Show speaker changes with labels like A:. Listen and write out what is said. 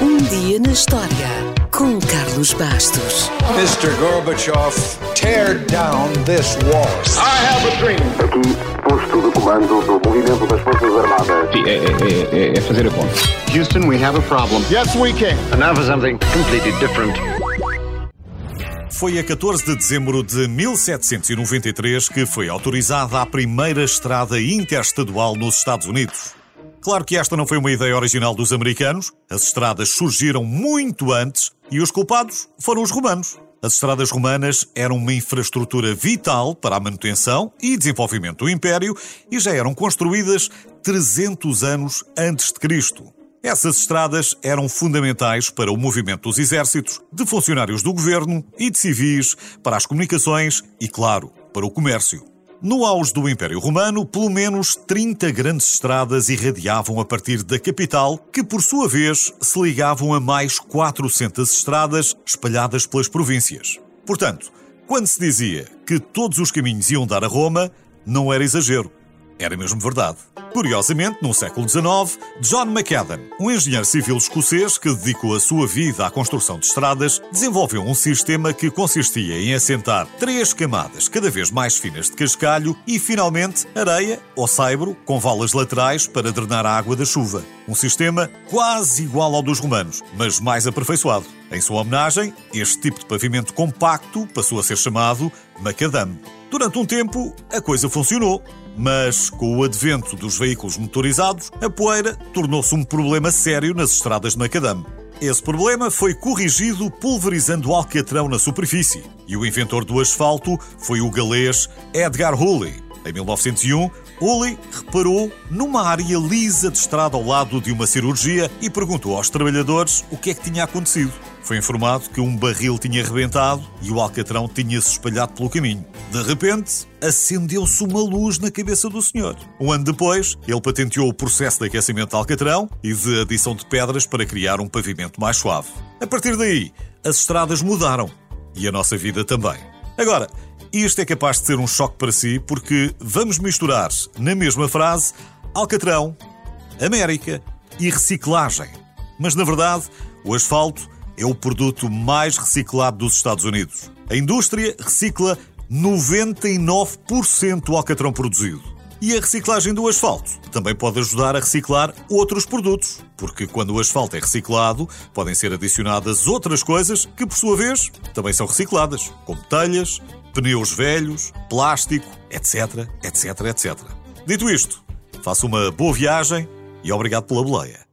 A: Um dia na história com Carlos Bastos.
B: Mr. Gorbachev, tear down this wall.
C: I have a dream.
D: Aqui, posto de comando do movimento das Forças Armadas.
E: Sim, é, é, é, é fazer a conta.
F: Houston, we have a problem.
C: Yes, we can.
D: And now for something completely different.
G: Foi a 14 de dezembro de 1793 que foi autorizada a primeira estrada interestadual nos Estados Unidos. Claro que esta não foi uma ideia original dos americanos, as estradas surgiram muito antes e os culpados foram os romanos. As estradas romanas eram uma infraestrutura vital para a manutenção e desenvolvimento do Império e já eram construídas 300 anos antes de Cristo. Essas estradas eram fundamentais para o movimento dos exércitos, de funcionários do governo e de civis, para as comunicações e, claro, para o comércio. No auge do Império Romano, pelo menos 30 grandes estradas irradiavam a partir da capital, que por sua vez se ligavam a mais 400 estradas espalhadas pelas províncias. Portanto, quando se dizia que todos os caminhos iam dar a Roma, não era exagero, era mesmo verdade. Curiosamente, no século XIX, John Macadam, um engenheiro civil escocês que dedicou a sua vida à construção de estradas, desenvolveu um sistema que consistia em assentar três camadas cada vez mais finas de cascalho e, finalmente, areia ou saibro com valas laterais para drenar a água da chuva. Um sistema quase igual ao dos romanos, mas mais aperfeiçoado. Em sua homenagem, este tipo de pavimento compacto passou a ser chamado macadam. Durante um tempo, a coisa funcionou, mas com o advento dos veículos motorizados, a poeira tornou-se um problema sério nas estradas de macadam. Esse problema foi corrigido pulverizando alcatrão na superfície, e o inventor do asfalto foi o galês Edgar Hoolley. Em 1901, Hoolley reparou numa área lisa de estrada ao lado de uma cirurgia e perguntou aos trabalhadores o que é que tinha acontecido. Foi informado que um barril tinha rebentado e o alcatrão tinha-se espalhado pelo caminho. De repente, acendeu-se uma luz na cabeça do senhor. Um ano depois, ele patenteou o processo de aquecimento de alcatrão e de adição de pedras para criar um pavimento mais suave. A partir daí, as estradas mudaram e a nossa vida também. Agora, isto é capaz de ser um choque para si porque vamos misturar na mesma frase alcatrão, América e reciclagem. Mas na verdade, o asfalto é o produto mais reciclado dos Estados Unidos. A indústria recicla 99% do alcatrão produzido. E a reciclagem do asfalto também pode ajudar a reciclar outros produtos, porque quando o asfalto é reciclado, podem ser adicionadas outras coisas que, por sua vez, também são recicladas, como telhas, pneus velhos, plástico, etc, etc, etc. Dito isto, faça uma boa viagem e obrigado pela boleia.